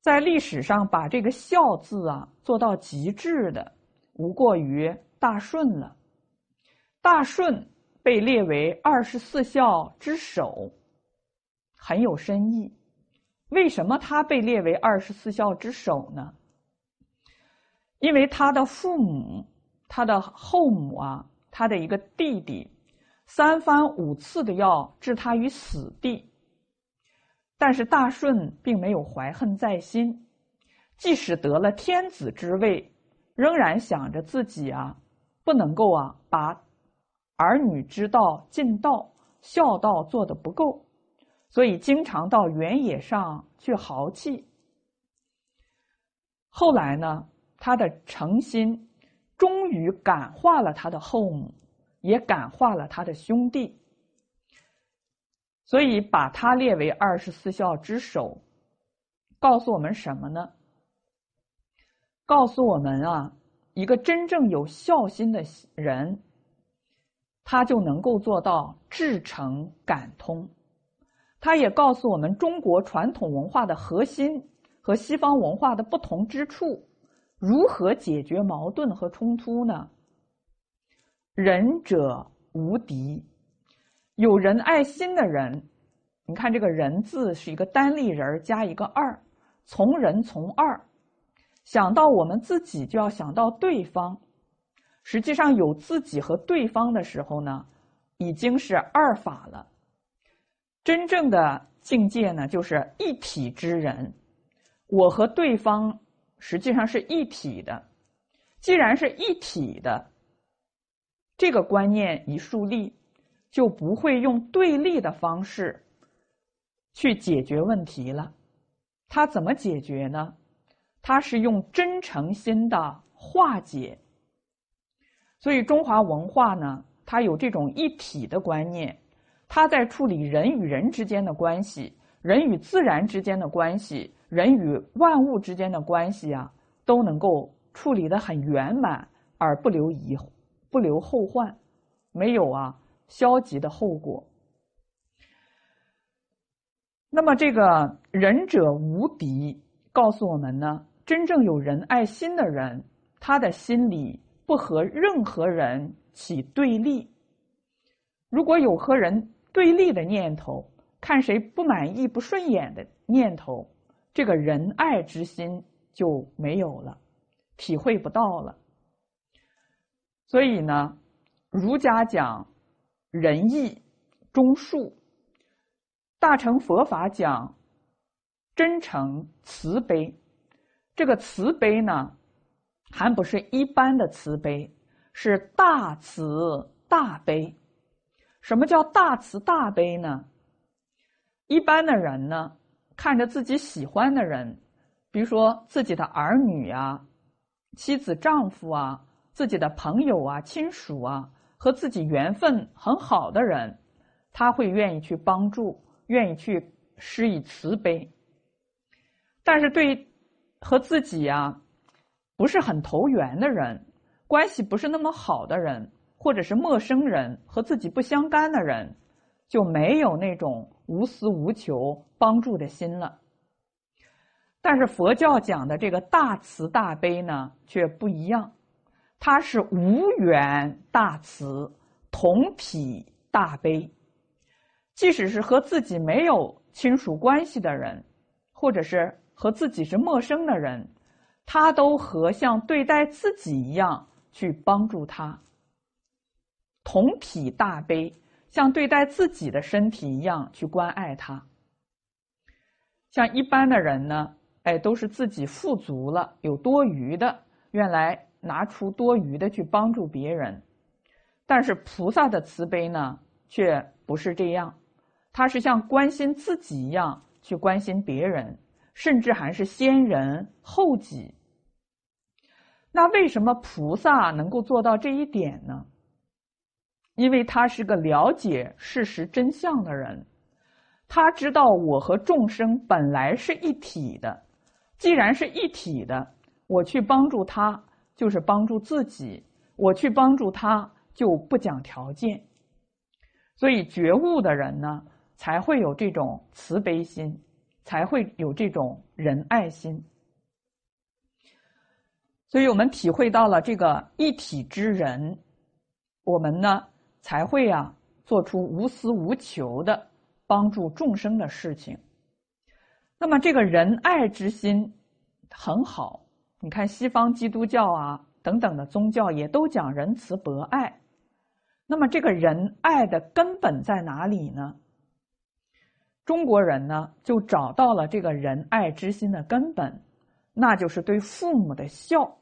在历史上把这个孝字啊做到极致的，无过于大顺了。大顺被列为二十四孝之首，很有深意。为什么他被列为二十四孝之首呢？因为他的父母、他的后母啊，他的一个弟弟，三番五次的要置他于死地。但是大顺并没有怀恨在心，即使得了天子之位，仍然想着自己啊，不能够啊把儿女之道尽道孝道做得不够，所以经常到原野上去豪气。后来呢，他的诚心终于感化了他的后母，也感化了他的兄弟。所以把它列为二十四孝之首，告诉我们什么呢？告诉我们啊，一个真正有孝心的人，他就能够做到至诚感通。他也告诉我们中国传统文化的核心和西方文化的不同之处，如何解决矛盾和冲突呢？仁者无敌。有仁爱心的人，你看这个“仁”字是一个单立人加一个二，从人从二，想到我们自己就要想到对方。实际上有自己和对方的时候呢，已经是二法了。真正的境界呢，就是一体之人。我和对方实际上是一体的。既然是一体的，这个观念一树立。就不会用对立的方式去解决问题了。他怎么解决呢？他是用真诚心的化解。所以中华文化呢，它有这种一体的观念，它在处理人与人之间的关系、人与自然之间的关系、人与万物之间的关系啊，都能够处理的很圆满，而不留遗不留后患，没有啊。消极的后果。那么，这个仁者无敌，告诉我们呢，真正有仁爱心的人，他的心里不和任何人起对立。如果有和人对立的念头，看谁不满意、不顺眼的念头，这个仁爱之心就没有了，体会不到了。所以呢，儒家讲。仁义忠恕，大乘佛法讲真诚慈悲。这个慈悲呢，还不是一般的慈悲，是大慈大悲。什么叫大慈大悲呢？一般的人呢，看着自己喜欢的人，比如说自己的儿女啊、妻子、丈夫啊、自己的朋友啊、亲属啊。和自己缘分很好的人，他会愿意去帮助，愿意去施以慈悲。但是对和自己呀不是很投缘的人，关系不是那么好的人，或者是陌生人和自己不相干的人，就没有那种无私无求帮助的心了。但是佛教讲的这个大慈大悲呢，却不一样。他是无缘大慈，同体大悲。即使是和自己没有亲属关系的人，或者是和自己是陌生的人，他都和像对待自己一样去帮助他。同体大悲，像对待自己的身体一样去关爱他。像一般的人呢，哎，都是自己富足了，有多余的，愿来。拿出多余的去帮助别人，但是菩萨的慈悲呢，却不是这样，他是像关心自己一样去关心别人，甚至还是先人后己。那为什么菩萨能够做到这一点呢？因为他是个了解事实真相的人，他知道我和众生本来是一体的，既然是一体的，我去帮助他。就是帮助自己，我去帮助他，就不讲条件。所以觉悟的人呢，才会有这种慈悲心，才会有这种仁爱心。所以我们体会到了这个一体之人，我们呢才会啊做出无私无求的帮助众生的事情。那么这个仁爱之心很好，你看西方基督教啊等等的宗教也都讲仁慈博爱。那么这个仁爱的根本在哪里呢？中国人呢就找到了这个仁爱之心的根本，那就是对父母的孝，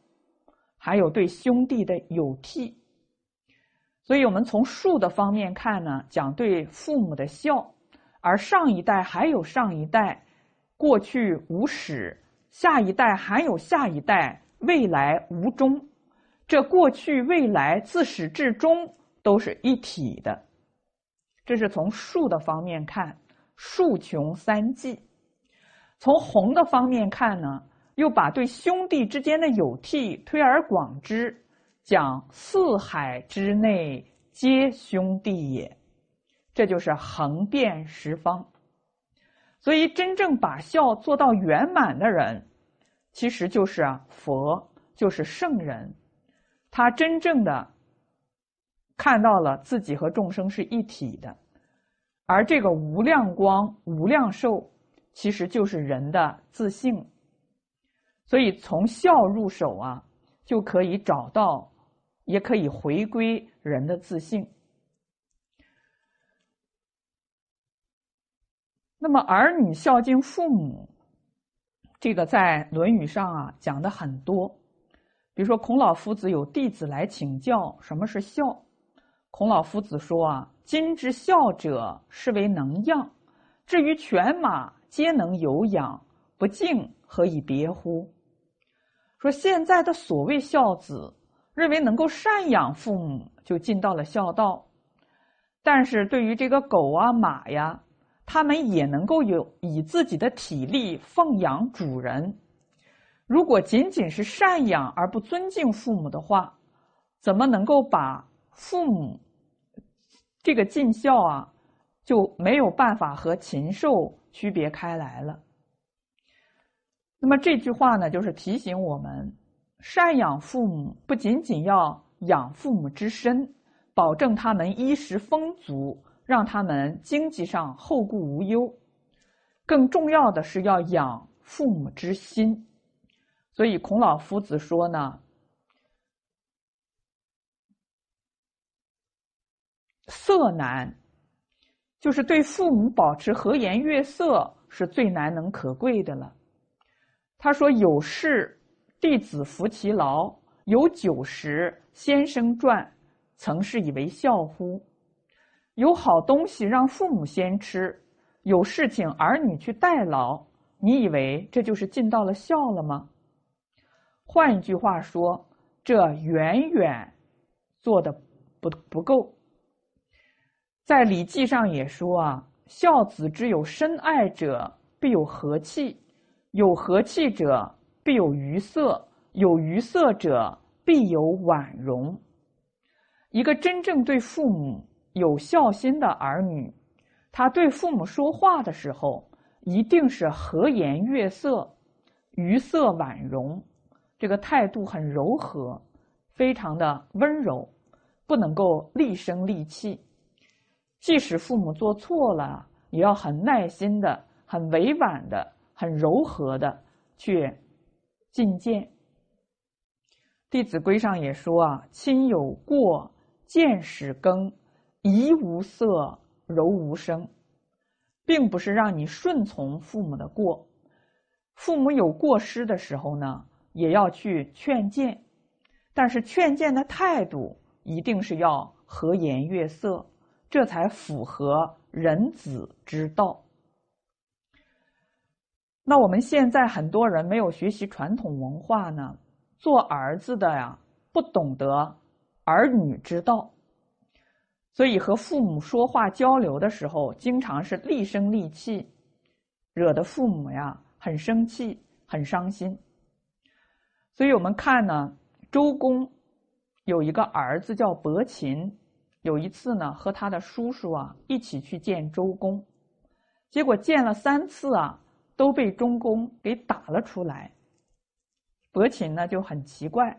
还有对兄弟的友悌。所以我们从术的方面看呢，讲对父母的孝，而上一代还有上一代，过去无始，下一代还有下一代，未来无终。这过去未来自始至终。都是一体的，这是从数的方面看，数穷三季；从宏的方面看呢，又把对兄弟之间的友悌推而广之，讲四海之内皆兄弟也，这就是横遍十方。所以，真正把孝做到圆满的人，其实就是啊佛，就是圣人，他真正的。看到了自己和众生是一体的，而这个无量光、无量寿，其实就是人的自性。所以从孝入手啊，就可以找到，也可以回归人的自性。那么儿女孝敬父母，这个在《论语》上啊讲的很多。比如说孔老夫子有弟子来请教什么是孝。孔老夫子说：“啊，今之孝者，是为能养。至于犬马，皆能有养，不敬，何以别乎？”说现在的所谓孝子，认为能够赡养父母就尽到了孝道。但是对于这个狗啊、马呀，他们也能够有以自己的体力奉养主人。如果仅仅是赡养而不尊敬父母的话，怎么能够把？父母这个尽孝啊，就没有办法和禽兽区别开来了。那么这句话呢，就是提醒我们，赡养父母不仅仅要养父母之身，保证他们衣食丰足，让他们经济上后顾无忧，更重要的是要养父母之心。所以孔老夫子说呢。色难，就是对父母保持和颜悦色，是最难能可贵的了。他说：“有事弟子服其劳，有酒食先生馔，曾是以为孝乎？有好东西让父母先吃，有事情儿女去代劳，你以为这就是尽到了孝了吗？换一句话说，这远远做的不不够。”在《礼记》上也说啊，孝子之有深爱者，必有和气；有和气者，必有愉色；有愉色者，必有婉容。一个真正对父母有孝心的儿女，他对父母说话的时候，一定是和颜悦色、愉色婉容，这个态度很柔和，非常的温柔，不能够厉声厉气。即使父母做错了，也要很耐心的、很委婉的、很柔和的去进谏。《弟子规》上也说啊：“亲有过，谏使更，怡无色，柔无声。”并不是让你顺从父母的过，父母有过失的时候呢，也要去劝谏，但是劝谏的态度一定是要和颜悦色。这才符合人子之道。那我们现在很多人没有学习传统文化呢，做儿子的呀，不懂得儿女之道，所以和父母说话交流的时候，经常是厉声厉气，惹得父母呀很生气、很伤心。所以我们看呢，周公有一个儿子叫伯禽。有一次呢，和他的叔叔啊一起去见周公，结果见了三次啊，都被中公给打了出来。伯禽呢就很奇怪，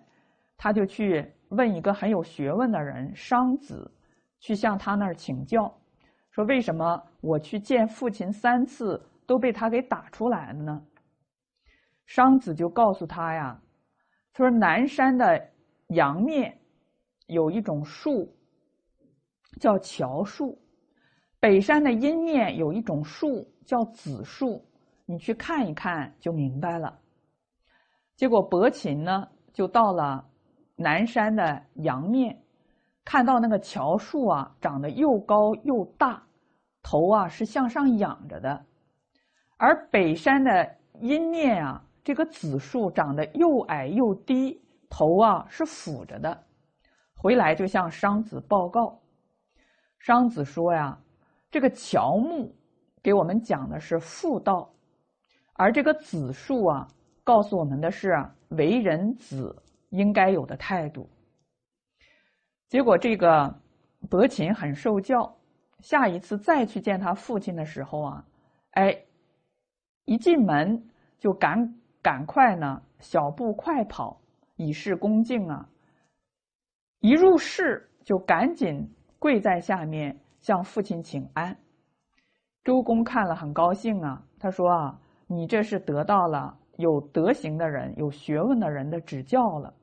他就去问一个很有学问的人商子，去向他那儿请教，说为什么我去见父亲三次都被他给打出来了呢？商子就告诉他呀，他说南山的阳面有一种树叫乔树，北山的阴面有一种树叫紫树，你去看一看就明白了。结果伯禽呢就到了南山的阳面，看到那个乔树啊长得又高又大，头啊是向上仰着的，而北山的阴面啊。这个紫树长得又矮又低，头啊是俯着的。回来就向商子报告。商子说呀：“这个乔木给我们讲的是妇道，而这个紫树啊，告诉我们的是为人子应该有的态度。”结果这个伯禽很受教，下一次再去见他父亲的时候啊，哎，一进门就赶。赶快呢，小步快跑，以示恭敬啊！一入室就赶紧跪在下面向父亲请安。周公看了很高兴啊，他说啊：“你这是得到了有德行的人、有学问的人的指教了。”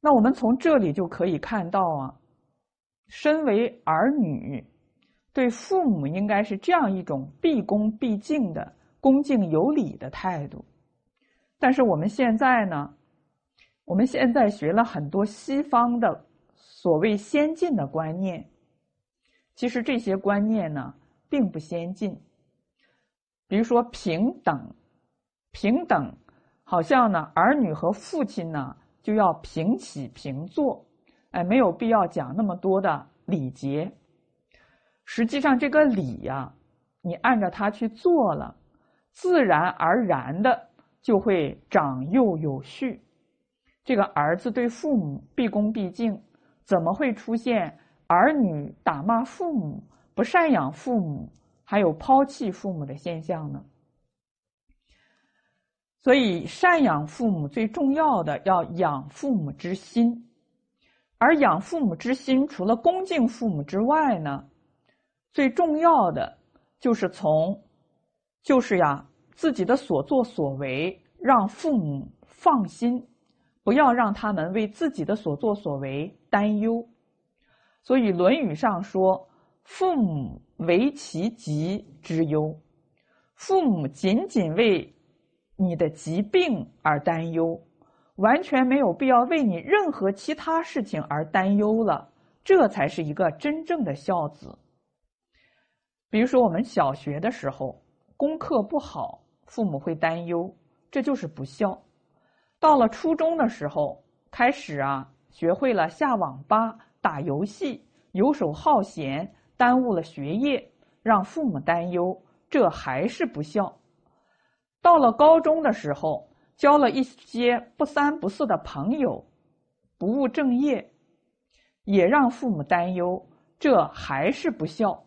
那我们从这里就可以看到啊，身为儿女，对父母应该是这样一种毕恭毕敬的。恭敬有礼的态度，但是我们现在呢？我们现在学了很多西方的所谓先进的观念，其实这些观念呢并不先进。比如说平等，平等，好像呢儿女和父亲呢就要平起平坐，哎，没有必要讲那么多的礼节。实际上这个礼呀，你按照它去做了。自然而然的就会长幼有序。这个儿子对父母毕恭毕敬，怎么会出现儿女打骂父母、不赡养父母，还有抛弃父母的现象呢？所以，赡养父母最重要的要养父母之心，而养父母之心，除了恭敬父母之外呢，最重要的就是从。就是呀，自己的所作所为让父母放心，不要让他们为自己的所作所为担忧。所以《论语》上说：“父母为其疾之忧。”父母仅仅为你的疾病而担忧，完全没有必要为你任何其他事情而担忧了。这才是一个真正的孝子。比如说，我们小学的时候。功课不好，父母会担忧，这就是不孝。到了初中的时候，开始啊，学会了下网吧、打游戏，游手好闲，耽误了学业，让父母担忧，这还是不孝。到了高中的时候，交了一些不三不四的朋友，不务正业，也让父母担忧，这还是不孝。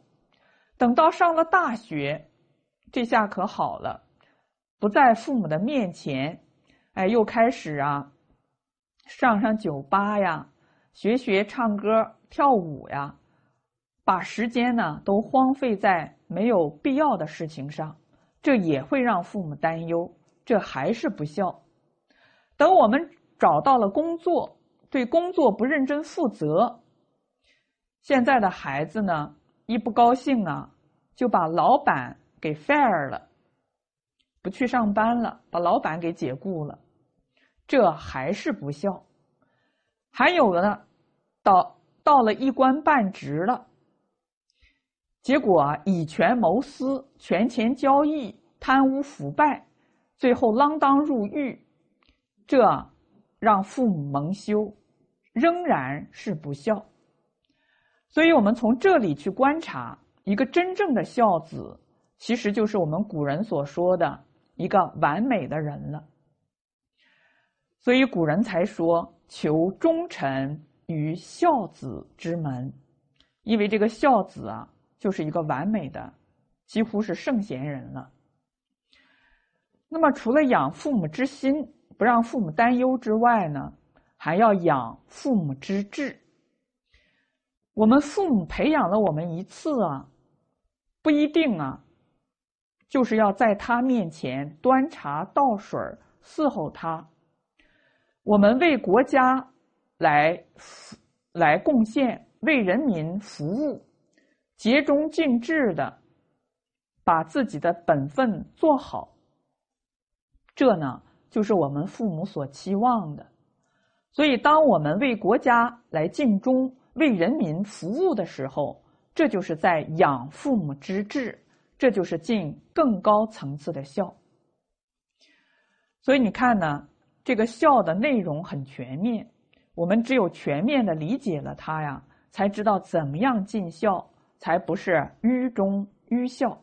等到上了大学。这下可好了，不在父母的面前，哎，又开始啊，上上酒吧呀，学学唱歌跳舞呀，把时间呢都荒废在没有必要的事情上，这也会让父母担忧，这还是不孝。等我们找到了工作，对工作不认真负责，现在的孩子呢，一不高兴啊，就把老板。给 fire 了，不去上班了，把老板给解雇了，这还是不孝。还有的呢，到到了一官半职了，结果以权谋私、权钱交易、贪污腐败，最后锒铛入狱，这让父母蒙羞，仍然是不孝。所以我们从这里去观察一个真正的孝子。其实就是我们古人所说的一个完美的人了，所以古人才说求忠臣于孝子之门，因为这个孝子啊，就是一个完美的，几乎是圣贤人了。那么，除了养父母之心，不让父母担忧之外呢，还要养父母之志。我们父母培养了我们一次啊，不一定啊，就是要在他面前端茶倒水伺候他。我们为国家来来贡献，为人民服务，竭忠尽智的把自己的本分做好。这呢，就是我们父母所期望的。所以，当我们为国家来尽忠、为人民服务的时候，这就是在养父母之志，这就是尽更高层次的孝。所以，你看呢，这个孝的内容很全面。我们只有全面的理解了它呀，才知道怎么样尽孝，才不是愚忠愚孝。